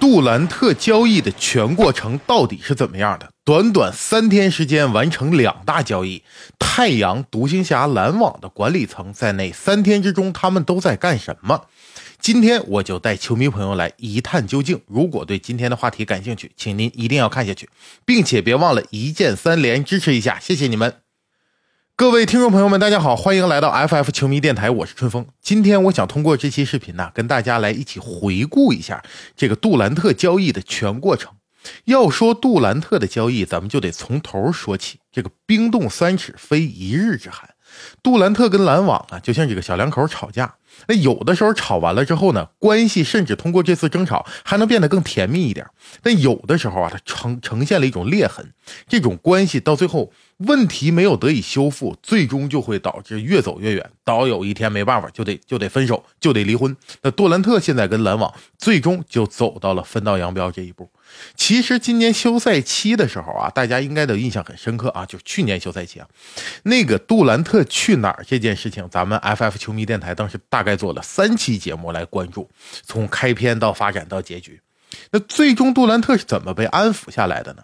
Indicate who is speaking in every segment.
Speaker 1: 杜兰特交易的全过程到底是怎么样的？短短三天时间完成两大交易，太阳、独行侠、篮网的管理层在那三天之中，他们都在干什么？今天我就带球迷朋友来一探究竟。如果对今天的话题感兴趣，请您一定要看下去，并且别忘了一键三连支持一下，谢谢你们。各位听众朋友们，大家好，欢迎来到 FF 球迷电台，我是春风。今天我想通过这期视频呢，跟大家来一起回顾一下这个杜兰特交易的全过程。要说杜兰特的交易，咱们就得从头说起。这个冰冻三尺，非一日之寒。杜兰特跟篮网啊，就像这个小两口吵架。那有的时候吵完了之后呢，关系甚至通过这次争吵还能变得更甜蜜一点。但有的时候啊，它呈呈现了一种裂痕，这种关系到最后问题没有得以修复，最终就会导致越走越远，到有一天没办法就得就得分手，就得离婚。那杜兰特现在跟篮网最终就走到了分道扬镳这一步。其实今年休赛期的时候啊，大家应该都印象很深刻啊，就是去年休赛期啊，那个杜兰特去哪儿这件事情，咱们 FF 球迷电台当时大概做了三期节目来关注，从开篇到发展到结局。那最终杜兰特是怎么被安抚下来的呢？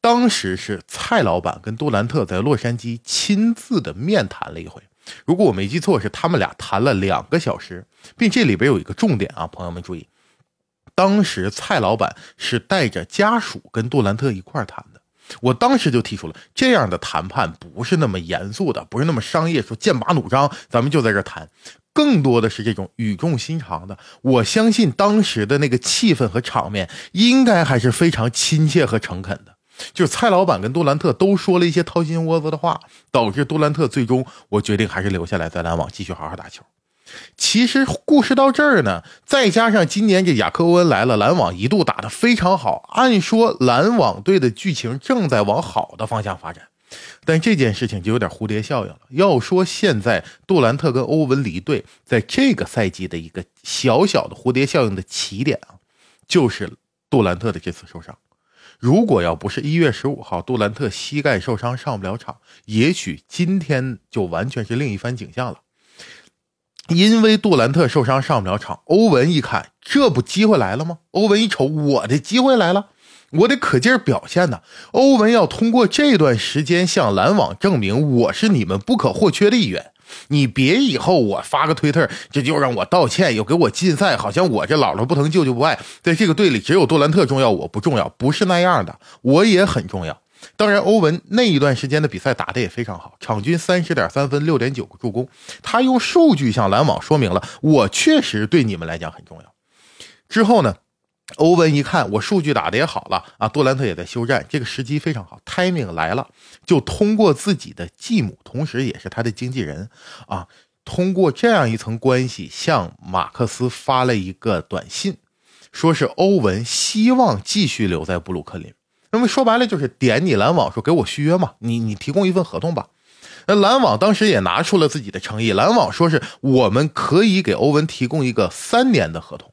Speaker 1: 当时是蔡老板跟杜兰特在洛杉矶亲自的面谈了一回，如果我没记错，是他们俩谈了两个小时，并这里边有一个重点啊，朋友们注意。当时蔡老板是带着家属跟杜兰特一块谈的，我当时就提出了这样的谈判不是那么严肃的，不是那么商业，说剑拔弩张，咱们就在这谈，更多的是这种语重心长的。我相信当时的那个气氛和场面应该还是非常亲切和诚恳的，就是蔡老板跟杜兰特都说了一些掏心窝子的话，导致杜兰特最终我决定还是留下来在篮网继续好好打球。其实故事到这儿呢，再加上今年这雅克欧文来了，篮网一度打得非常好。按说篮网队的剧情正在往好的方向发展，但这件事情就有点蝴蝶效应了。要说现在杜兰特跟欧文离队，在这个赛季的一个小小的蝴蝶效应的起点啊，就是杜兰特的这次受伤。如果要不是一月十五号杜兰特膝盖受伤上不了场，也许今天就完全是另一番景象了。因为杜兰特受伤上不了场，欧文一看，这不机会来了吗？欧文一瞅，我的机会来了，我得可劲儿表现呢。欧文要通过这段时间向篮网证明我是你们不可或缺的一员。你别以后我发个推特，这就让我道歉，又给我禁赛，好像我这姥姥不疼舅舅不爱，在这个队里只有杜兰特重要，我不重要，不是那样的，我也很重要。当然，欧文那一段时间的比赛打得也非常好，场均三十点三分，六点九个助攻。他用数据向篮网说明了，我确实对你们来讲很重要。之后呢，欧文一看我数据打得也好了啊，杜兰特也在休战，这个时机非常好，timing 来了，就通过自己的继母，同时也是他的经纪人啊，通过这样一层关系，向马克思发了一个短信，说是欧文希望继续留在布鲁克林。那么说白了就是点你篮网说给我续约嘛，你你提供一份合同吧。那篮网当时也拿出了自己的诚意，篮网说是我们可以给欧文提供一个三年的合同。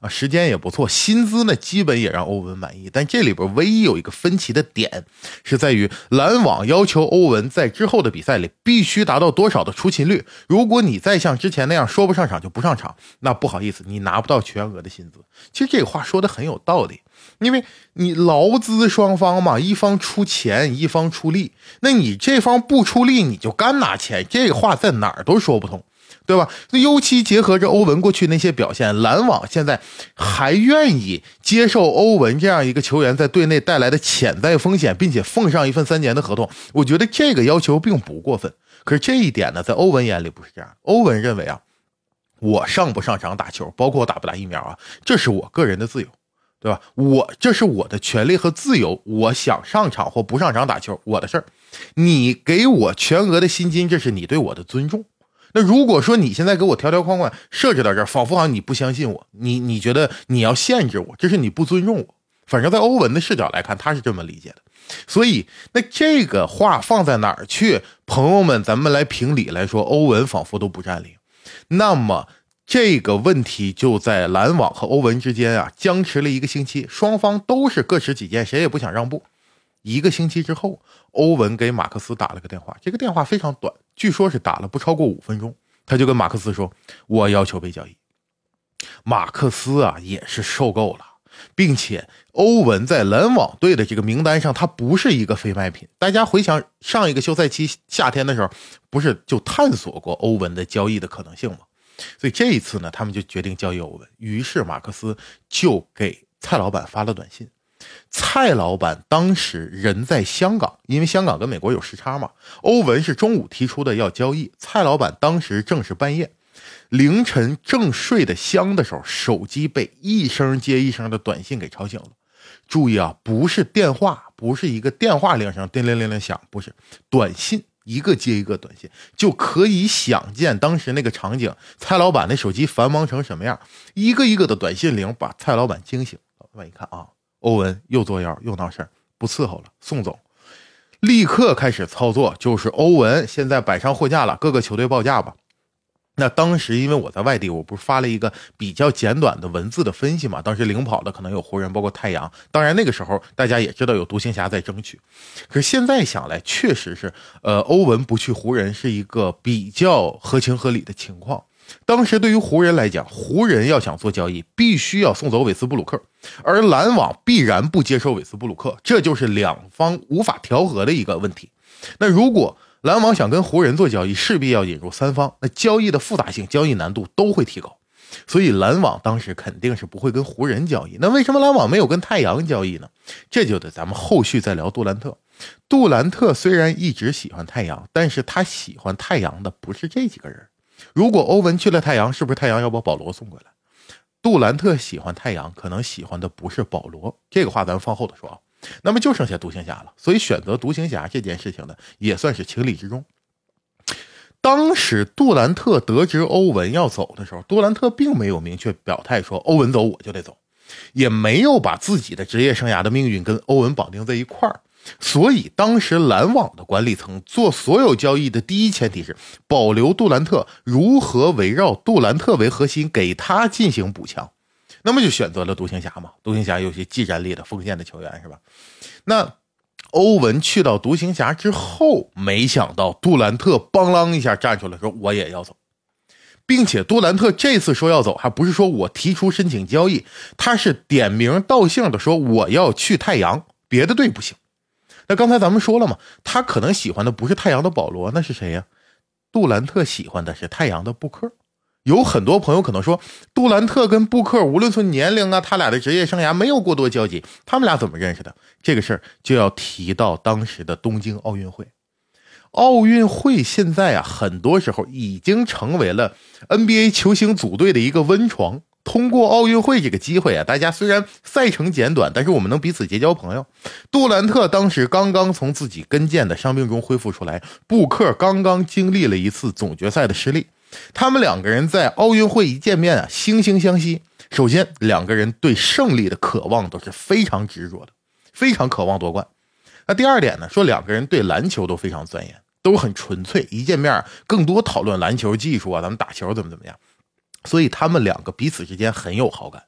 Speaker 1: 啊，时间也不错，薪资呢基本也让欧文满意，但这里边唯一有一个分歧的点，是在于篮网要求欧文在之后的比赛里必须达到多少的出勤率。如果你再像之前那样说不上场就不上场，那不好意思，你拿不到全额的薪资。其实这个话说的很有道理，因为你劳资双方嘛，一方出钱，一方出力，那你这方不出力，你就干拿钱，这话在哪儿都说不通。对吧？那尤其结合着欧文过去那些表现，篮网现在还愿意接受欧文这样一个球员在队内带来的潜在风险，并且奉上一份三年的合同，我觉得这个要求并不过分。可是这一点呢，在欧文眼里不是这样。欧文认为啊，我上不上场打球，包括我打不打疫苗啊，这是我个人的自由，对吧？我这是我的权利和自由，我想上场或不上场打球，我的事儿。你给我全额的薪金，这是你对我的尊重。那如果说你现在给我条条框框设置到这儿，仿佛好像你不相信我，你你觉得你要限制我，这是你不尊重我。反正，在欧文的视角来看，他是这么理解的。所以，那这个话放在哪儿去？朋友们，咱们来评理来说，欧文仿佛都不占理。那么，这个问题就在篮网和欧文之间啊，僵持了一个星期，双方都是各持己见，谁也不想让步。一个星期之后，欧文给马克思打了个电话，这个电话非常短，据说是打了不超过五分钟。他就跟马克思说：“我要求被交易。”马克思啊，也是受够了。并且欧文在篮网队的这个名单上，他不是一个非卖品。大家回想上一个休赛期夏天的时候，不是就探索过欧文的交易的可能性吗？所以这一次呢，他们就决定交易欧文。于是马克思就给蔡老板发了短信。蔡老板当时人在香港，因为香港跟美国有时差嘛。欧文是中午提出的要交易，蔡老板当时正是半夜。凌晨正睡得香的时候，手机被一声接一声的短信给吵醒了。注意啊，不是电话，不是一个电话铃声叮铃铃铃响，不是短信，一个接一个短信，就可以想见当时那个场景。蔡老板的手机繁忙成什么样？一个一个的短信铃把蔡老板惊醒。老板一看啊，欧文又作妖又闹事儿，不伺候了，送走。立刻开始操作，就是欧文现在摆上货架了，各个球队报价吧。那当时因为我在外地，我不是发了一个比较简短的文字的分析嘛？当时领跑的可能有湖人，包括太阳。当然那个时候大家也知道有独行侠在争取。可是现在想来，确实是，呃，欧文不去湖人是一个比较合情合理的情况。当时对于湖人来讲，湖人要想做交易，必须要送走韦斯布鲁克，而篮网必然不接受韦斯布鲁克，这就是两方无法调和的一个问题。那如果篮网想跟湖人做交易，势必要引入三方，那交易的复杂性、交易难度都会提高，所以篮网当时肯定是不会跟湖人交易。那为什么篮网没有跟太阳交易呢？这就得咱们后续再聊杜兰特。杜兰特虽然一直喜欢太阳，但是他喜欢太阳的不是这几个人。如果欧文去了太阳，是不是太阳要把保罗送过来？杜兰特喜欢太阳，可能喜欢的不是保罗。这个话咱们放后头说啊。那么就剩下独行侠了，所以选择独行侠这件事情呢，也算是情理之中。当时杜兰特得知欧文要走的时候，杜兰特并没有明确表态说欧文走我就得走，也没有把自己的职业生涯的命运跟欧文绑定在一块儿。所以当时篮网的管理层做所有交易的第一前提是保留杜兰特，如何围绕杜兰特为核心，给他进行补强。那么就选择了独行侠嘛，独行侠有些技战力的锋线的球员是吧？那欧文去到独行侠之后，没想到杜兰特邦啷一下站出来说我也要走，并且杜兰特这次说要走，还不是说我提出申请交易，他是点名道姓的说我要去太阳，别的队不行。那刚才咱们说了嘛，他可能喜欢的不是太阳的保罗，那是谁呀？杜兰特喜欢的是太阳的布克。有很多朋友可能说，杜兰特跟布克无论从年龄啊，他俩的职业生涯没有过多交集，他们俩怎么认识的？这个事儿就要提到当时的东京奥运会。奥运会现在啊，很多时候已经成为了 NBA 球星组队的一个温床。通过奥运会这个机会啊，大家虽然赛程简短，但是我们能彼此结交朋友。杜兰特当时刚刚从自己跟腱的伤病中恢复出来，布克刚刚经历了一次总决赛的失利。他们两个人在奥运会一见面啊，惺惺相惜。首先，两个人对胜利的渴望都是非常执着的，非常渴望夺冠。那第二点呢，说两个人对篮球都非常钻研，都很纯粹。一见面，更多讨论篮球技术啊，咱们打球怎么怎么样。所以他们两个彼此之间很有好感。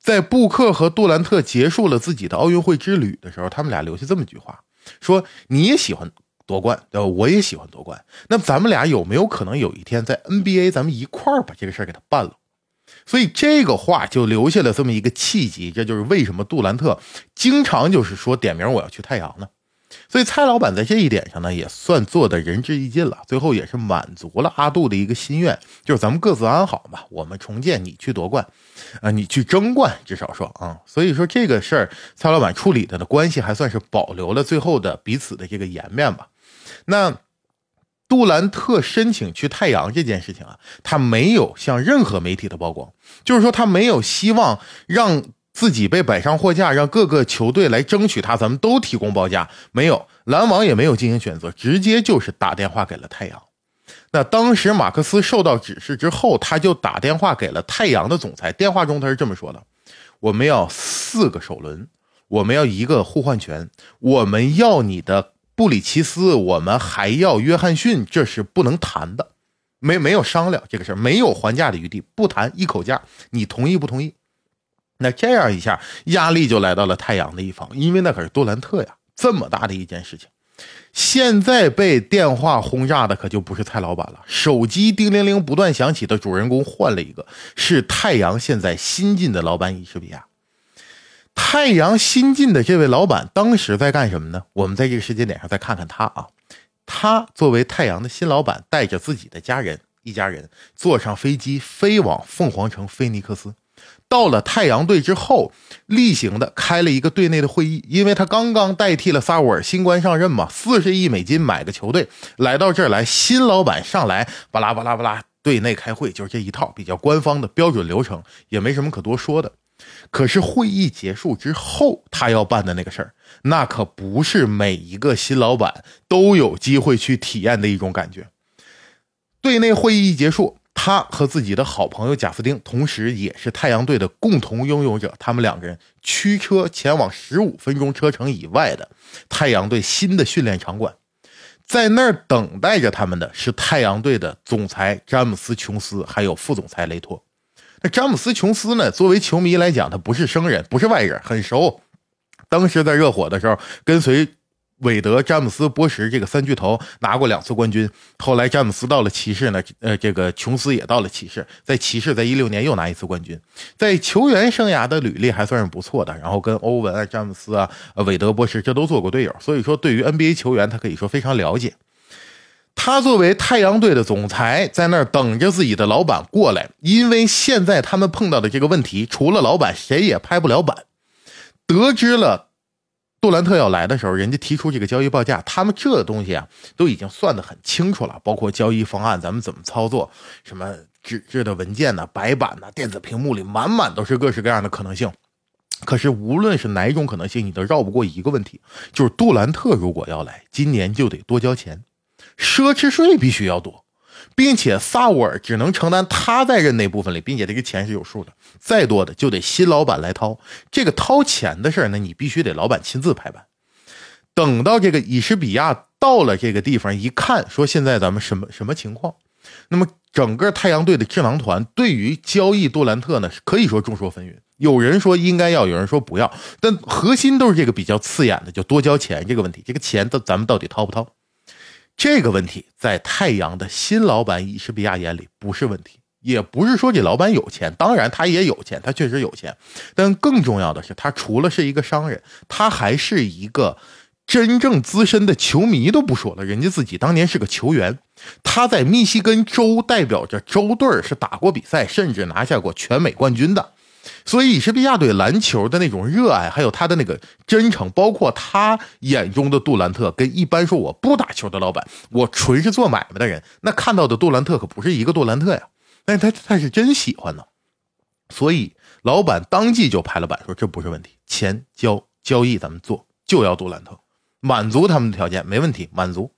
Speaker 1: 在布克和杜兰特结束了自己的奥运会之旅的时候，他们俩留下这么一句话：说你也喜欢。夺冠，对吧？我也喜欢夺冠。那咱们俩有没有可能有一天在 NBA，咱们一块儿把这个事儿给他办了？所以这个话就留下了这么一个契机。这就是为什么杜兰特经常就是说点名我要去太阳呢？所以蔡老板在这一点上呢，也算做的仁至义尽了。最后也是满足了阿杜的一个心愿，就是咱们各自安好吧。我们重建，你去夺冠，啊，你去争冠，至少说啊。所以说这个事儿，蔡老板处理的的关系还算是保留了最后的彼此的这个颜面吧。那杜兰特申请去太阳这件事情啊，他没有向任何媒体的曝光，就是说他没有希望让自己被摆上货架，让各个球队来争取他，咱们都提供报价，没有篮网也没有进行选择，直接就是打电话给了太阳。那当时马克思受到指示之后，他就打电话给了太阳的总裁，电话中他是这么说的：“我们要四个首轮，我们要一个互换权，我们要你的。”布里奇斯，我们还要约翰逊，这是不能谈的，没没有商量这个事儿，没有还价的余地，不谈一口价，你同意不同意？那这样一下，压力就来到了太阳的一方，因为那可是杜兰特呀，这么大的一件事情，现在被电话轰炸的可就不是蔡老板了，手机叮铃铃不断响起的主人公换了一个，是太阳现在新晋的老板伊什比亚。太阳新晋的这位老板当时在干什么呢？我们在这个时间点上再看看他啊，他作为太阳的新老板，带着自己的家人，一家人坐上飞机飞往凤凰城菲尼克斯。到了太阳队之后，例行的开了一个队内的会议，因为他刚刚代替了萨沃尔新官上任嘛，四十亿美金买个球队，来到这儿来，新老板上来，巴拉巴拉巴拉，队内开会就是这一套比较官方的标准流程，也没什么可多说的。可是会议结束之后，他要办的那个事儿，那可不是每一个新老板都有机会去体验的一种感觉。队内会议一结束。他和自己的好朋友贾斯汀，同时也是太阳队的共同拥有者。他们两个人驱车前往十五分钟车程以外的太阳队新的训练场馆，在那儿等待着他们的是太阳队的总裁詹姆斯·琼斯，还有副总裁雷托。詹姆斯·琼斯呢？作为球迷来讲，他不是生人，不是外人，很熟。当时在热火的时候，跟随。韦德、詹姆斯、波什这个三巨头拿过两次冠军。后来詹姆斯到了骑士呢，呃，这个琼斯也到了骑士，在骑士在一六年又拿一次冠军，在球员生涯的履历还算是不错的。然后跟欧文啊、詹姆斯啊、韦德、波什这都做过队友，所以说对于 NBA 球员他可以说非常了解。他作为太阳队的总裁，在那儿等着自己的老板过来，因为现在他们碰到的这个问题，除了老板谁也拍不了板。得知了。杜兰特要来的时候，人家提出这个交易报价，他们这东西啊都已经算得很清楚了，包括交易方案，咱们怎么操作，什么纸质的文件呢、白板呢、电子屏幕里满满都是各式各样的可能性。可是无论是哪一种可能性，你都绕不过一个问题，就是杜兰特如果要来，今年就得多交钱，奢侈税必须要多。并且萨沃尔只能承担他在任那部分里，并且这个钱是有数的，再多的就得新老板来掏。这个掏钱的事儿呢，你必须得老板亲自拍板。等到这个以什比亚到了这个地方一看，说现在咱们什么什么情况？那么整个太阳队的智囊团对于交易杜兰特呢，可以说众说纷纭。有人说应该要，有人说不要，但核心都是这个比较刺眼的，就多交钱这个问题。这个钱咱咱们到底掏不掏？这个问题在太阳的新老板伊什比亚眼里不是问题，也不是说这老板有钱，当然他也有钱，他确实有钱，但更重要的是，他除了是一个商人，他还是一个真正资深的球迷都不说了，人家自己当年是个球员，他在密西根州代表着州队是打过比赛，甚至拿下过全美冠军的。所以，伊什比亚对篮球的那种热爱，还有他的那个真诚，包括他眼中的杜兰特，跟一般说我不打球的老板，我纯是做买卖的人，那看到的杜兰特可不是一个杜兰特呀。但是他他是真喜欢呢，所以老板当即就拍了板，说这不是问题，钱交交易咱们做，就要杜兰特，满足他们的条件，没问题，满足。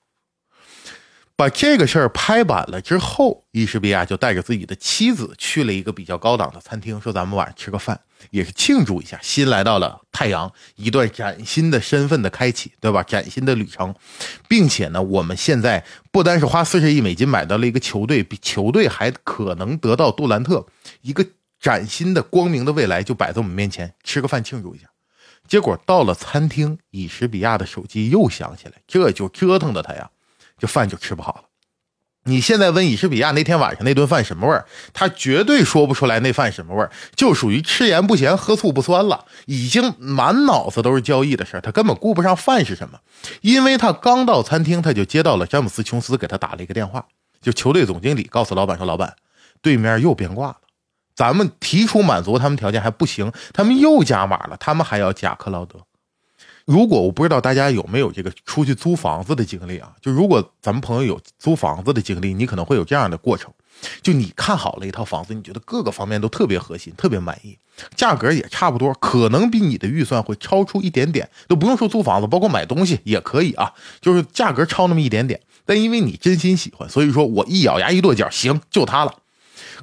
Speaker 1: 把这个事儿拍板了之后，伊什比亚就带着自己的妻子去了一个比较高档的餐厅，说：“咱们晚上吃个饭，也是庆祝一下新来到了太阳一段崭新的身份的开启，对吧？崭新的旅程，并且呢，我们现在不单是花四十亿美金买到了一个球队，比球队还可能得到杜兰特，一个崭新的光明的未来就摆在我们面前，吃个饭庆祝一下。结果到了餐厅，伊什比亚的手机又响起来，这就折腾的他呀。”这饭就吃不好了。你现在问伊什比亚那天晚上那顿饭什么味儿，他绝对说不出来那饭什么味儿，就属于吃盐不咸，喝醋不酸了。已经满脑子都是交易的事儿他根本顾不上饭是什么。因为他刚到餐厅，他就接到了詹姆斯·琼斯给他打了一个电话，就球队总经理告诉老板说：“老板，对面又变卦了，咱们提出满足他们条件还不行，他们又加码了，他们还要加克劳德。”如果我不知道大家有没有这个出去租房子的经历啊？就如果咱们朋友有租房子的经历，你可能会有这样的过程：就你看好了一套房子，你觉得各个方面都特别核心，特别满意，价格也差不多，可能比你的预算会超出一点点，都不用说租房子，包括买东西也可以啊，就是价格超那么一点点。但因为你真心喜欢，所以说我一咬牙一跺脚，行，就它了。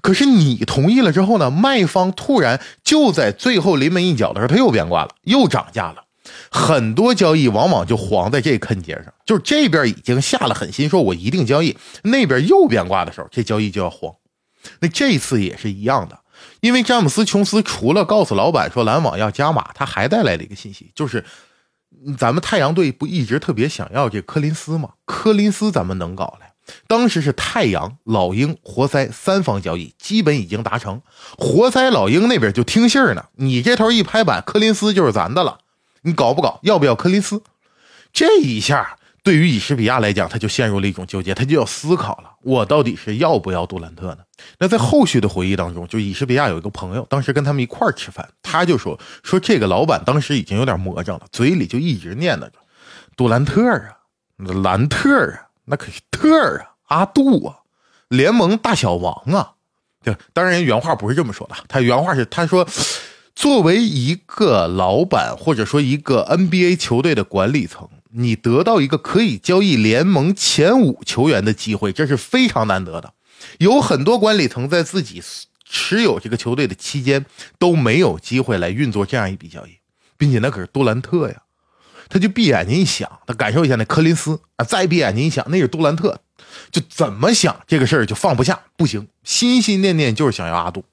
Speaker 1: 可是你同意了之后呢，卖方突然就在最后临门一脚的时候，他又变卦了，又涨价了。很多交易往往就黄在这坑节上，就是这边已经下了狠心，说我一定交易，那边又变卦的时候，这交易就要黄。那这次也是一样的，因为詹姆斯·琼斯除了告诉老板说篮网要加码，他还带来了一个信息，就是咱们太阳队不一直特别想要这柯林斯吗？柯林斯咱们能搞来，当时是太阳、老鹰、活塞三方交易基本已经达成，活塞、老鹰那边就听信儿呢。你这头一拍板，柯林斯就是咱的了，你搞不搞？要不要柯林斯？这一下。对于以什比亚来讲，他就陷入了一种纠结，他就要思考了：我到底是要不要杜兰特呢？那在后续的回忆当中，就以什比亚有一个朋友，当时跟他们一块儿吃饭，他就说说这个老板当时已经有点魔怔了，嘴里就一直念叨着杜兰特啊，兰特啊，那可是特啊，阿杜啊，联盟大小王啊。对，当然原话不是这么说的，他原话是他说，作为一个老板或者说一个 NBA 球队的管理层。你得到一个可以交易联盟前五球员的机会，这是非常难得的。有很多管理层在自己持有这个球队的期间都没有机会来运作这样一笔交易，并且那可是杜兰特呀。他就闭眼睛一想，他感受一下那柯林斯啊，再闭眼睛一想，那是杜兰特，就怎么想这个事儿就放不下，不行，心心念念就是想要阿杜。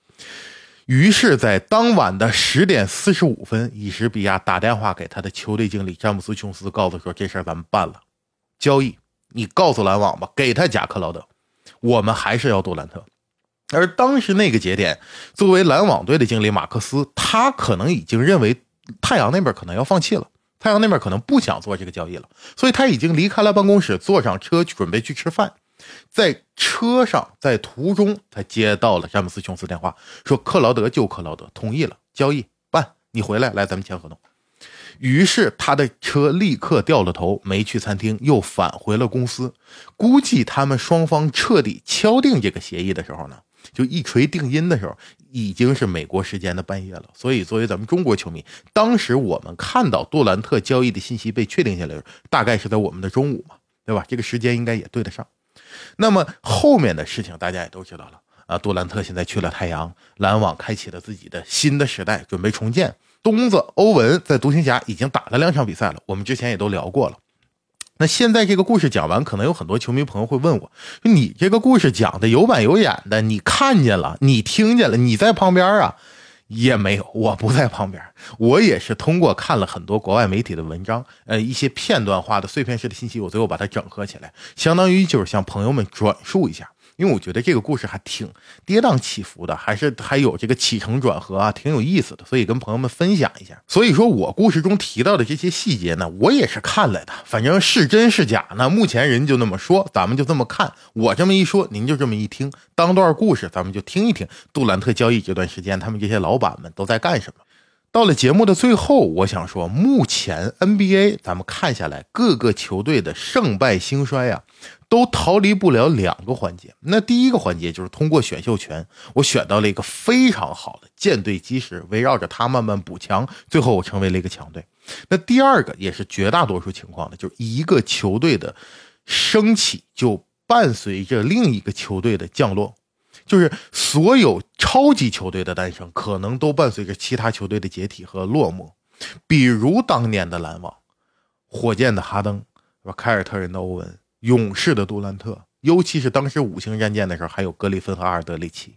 Speaker 1: 于是，在当晚的十点四十五分，伊什比亚打电话给他的球队经理詹姆斯·琼斯，告诉说：“这事儿咱们办了，交易，你告诉篮网吧，给他贾克劳德，我们还是要杜兰特。”而当时那个节点，作为篮网队的经理马克思，他可能已经认为太阳那边可能要放弃了，太阳那边可能不想做这个交易了，所以他已经离开了办公室，坐上车准备去吃饭。在车上，在途中，他接到了詹姆斯·琼斯电话，说克劳德就克劳德同意了交易办，你回来来咱们签合同。于是他的车立刻掉了头，没去餐厅，又返回了公司。估计他们双方彻底敲定这个协议的时候呢，就一锤定音的时候，已经是美国时间的半夜了。所以作为咱们中国球迷，当时我们看到杜兰特交易的信息被确定下来，大概是在我们的中午嘛，对吧？这个时间应该也对得上。那么后面的事情大家也都知道了啊，杜兰特现在去了太阳，篮网开启了自己的新的时代，准备重建。东子欧文在独行侠已经打了两场比赛了，我们之前也都聊过了。那现在这个故事讲完，可能有很多球迷朋友会问我：你这个故事讲的有板有眼的，你看见了，你听见了，你在旁边啊？也没有，我不在旁边，我也是通过看了很多国外媒体的文章，呃，一些片段化的碎片式的信息，我最后把它整合起来，相当于就是向朋友们转述一下。因为我觉得这个故事还挺跌宕起伏的，还是还有这个起承转合啊，挺有意思的，所以跟朋友们分享一下。所以说我故事中提到的这些细节呢，我也是看来的，反正是真是假呢，目前人就那么说，咱们就这么看。我这么一说，您就这么一听，当段故事，咱们就听一听杜兰特交易这段时间，他们这些老板们都在干什么。到了节目的最后，我想说，目前 NBA 咱们看下来，各个球队的胜败兴衰啊。都逃离不了两个环节。那第一个环节就是通过选秀权，我选到了一个非常好的舰队基石，围绕着他慢慢补强，最后我成为了一个强队。那第二个也是绝大多数情况的，就是一个球队的升起就伴随着另一个球队的降落，就是所有超级球队的诞生，可能都伴随着其他球队的解体和落寞。比如当年的篮网、火箭的哈登，是吧？凯尔特人的欧文。勇士的杜兰特，尤其是当时五星战舰的时候，还有格里芬和阿尔德里奇。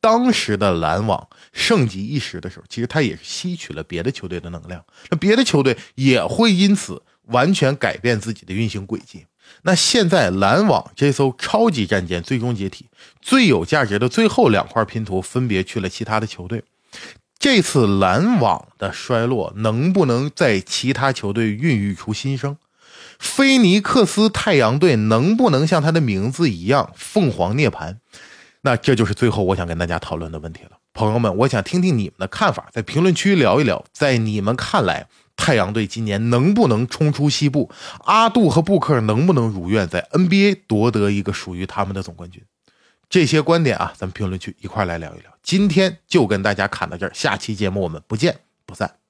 Speaker 1: 当时的篮网盛极一时的时候，其实他也是吸取了别的球队的能量，那别的球队也会因此完全改变自己的运行轨迹。那现在篮网这艘超级战舰最终解体，最有价值的最后两块拼图分别去了其他的球队。这次篮网的衰落，能不能在其他球队孕育出新生？菲尼克斯太阳队能不能像他的名字一样凤凰涅槃？那这就是最后我想跟大家讨论的问题了，朋友们，我想听听你们的看法，在评论区聊一聊，在你们看来，太阳队今年能不能冲出西部？阿杜和布克能不能如愿在 NBA 夺得一个属于他们的总冠军？这些观点啊，咱们评论区一块来聊一聊。今天就跟大家侃到这儿，下期节目我们不见不散。